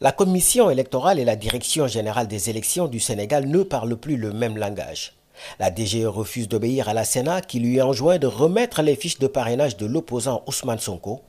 La commission électorale et la direction générale des élections du Sénégal ne parlent plus le même langage. La DGE refuse d'obéir à la Sénat qui lui enjoint de remettre les fiches de parrainage de l'opposant Ousmane Sonko.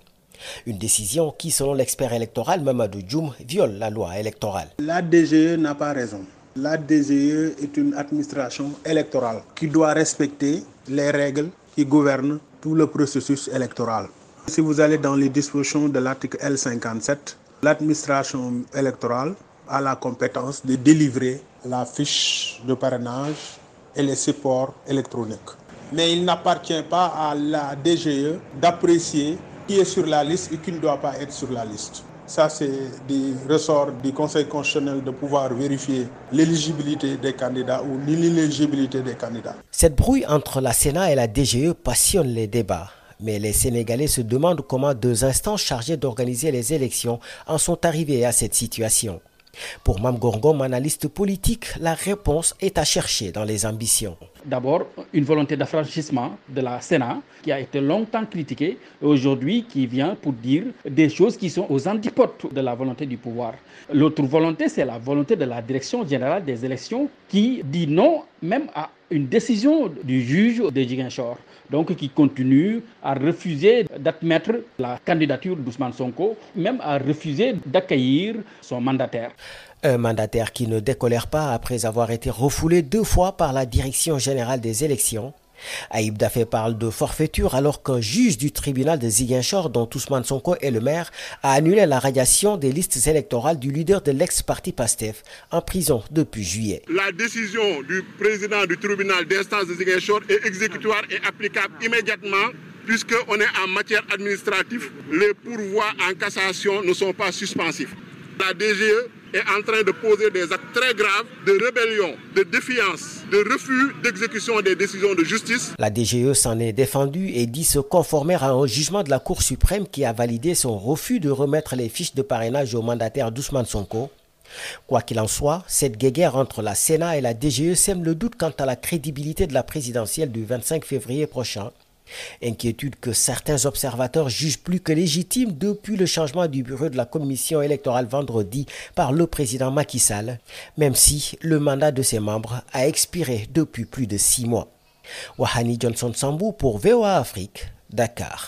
Une décision qui, selon l'expert électoral Mamadou Djoum, viole la loi électorale. La DGE n'a pas raison. La DGE est une administration électorale qui doit respecter les règles qui gouvernent tout le processus électoral. Si vous allez dans les dispositions de l'article L57, L'administration électorale a la compétence de délivrer la fiche de parrainage et les supports électroniques. Mais il n'appartient pas à la DGE d'apprécier qui est sur la liste et qui ne doit pas être sur la liste. Ça, c'est des ressorts du Conseil constitutionnel de pouvoir vérifier l'éligibilité des candidats ou l'inéligibilité des candidats. Cette brouille entre la Sénat et la DGE passionne les débats. Mais les Sénégalais se demandent comment deux instances chargées d'organiser les élections en sont arrivés à cette situation. Pour Mam Gorgom, analyste politique, la réponse est à chercher dans les ambitions. D'abord, une volonté d'affranchissement de la Sénat qui a été longtemps critiquée et aujourd'hui qui vient pour dire des choses qui sont aux antipodes de la volonté du pouvoir. L'autre volonté, c'est la volonté de la direction générale des élections qui dit non même à une décision du juge de Jiguenchor, donc qui continue à refuser d'admettre la candidature d'Ousmane Sonko, même à refuser d'accueillir son mandataire. Un mandataire qui ne décolère pas après avoir été refoulé deux fois par la Direction générale des élections Aïb Dafé parle de forfaiture alors qu'un juge du tribunal de Ziguinchor, dont Ousmane Sonko est le maire, a annulé la radiation des listes électorales du leader de l'ex-parti PASTEF en prison depuis juillet. La décision du président du tribunal d'instance de Ziguinchor est exécutoire et applicable immédiatement puisqu'on est en matière administrative, les pourvois en cassation ne sont pas suspensifs. La DGE est en train de poser des actes très graves de rébellion, de défiance, de refus d'exécution des décisions de justice. La DGE s'en est défendue et dit se conformer à un jugement de la Cour suprême qui a validé son refus de remettre les fiches de parrainage au mandataire d'Ousmane Sonko. Quoi qu'il en soit, cette guéguerre entre la Sénat et la DGE sème le doute quant à la crédibilité de la présidentielle du 25 février prochain. Inquiétude que certains observateurs jugent plus que légitime depuis le changement du bureau de la commission électorale vendredi par le président Macky Sall, même si le mandat de ses membres a expiré depuis plus de six mois. Wahani Johnson Sambou pour VOA Afrique, Dakar.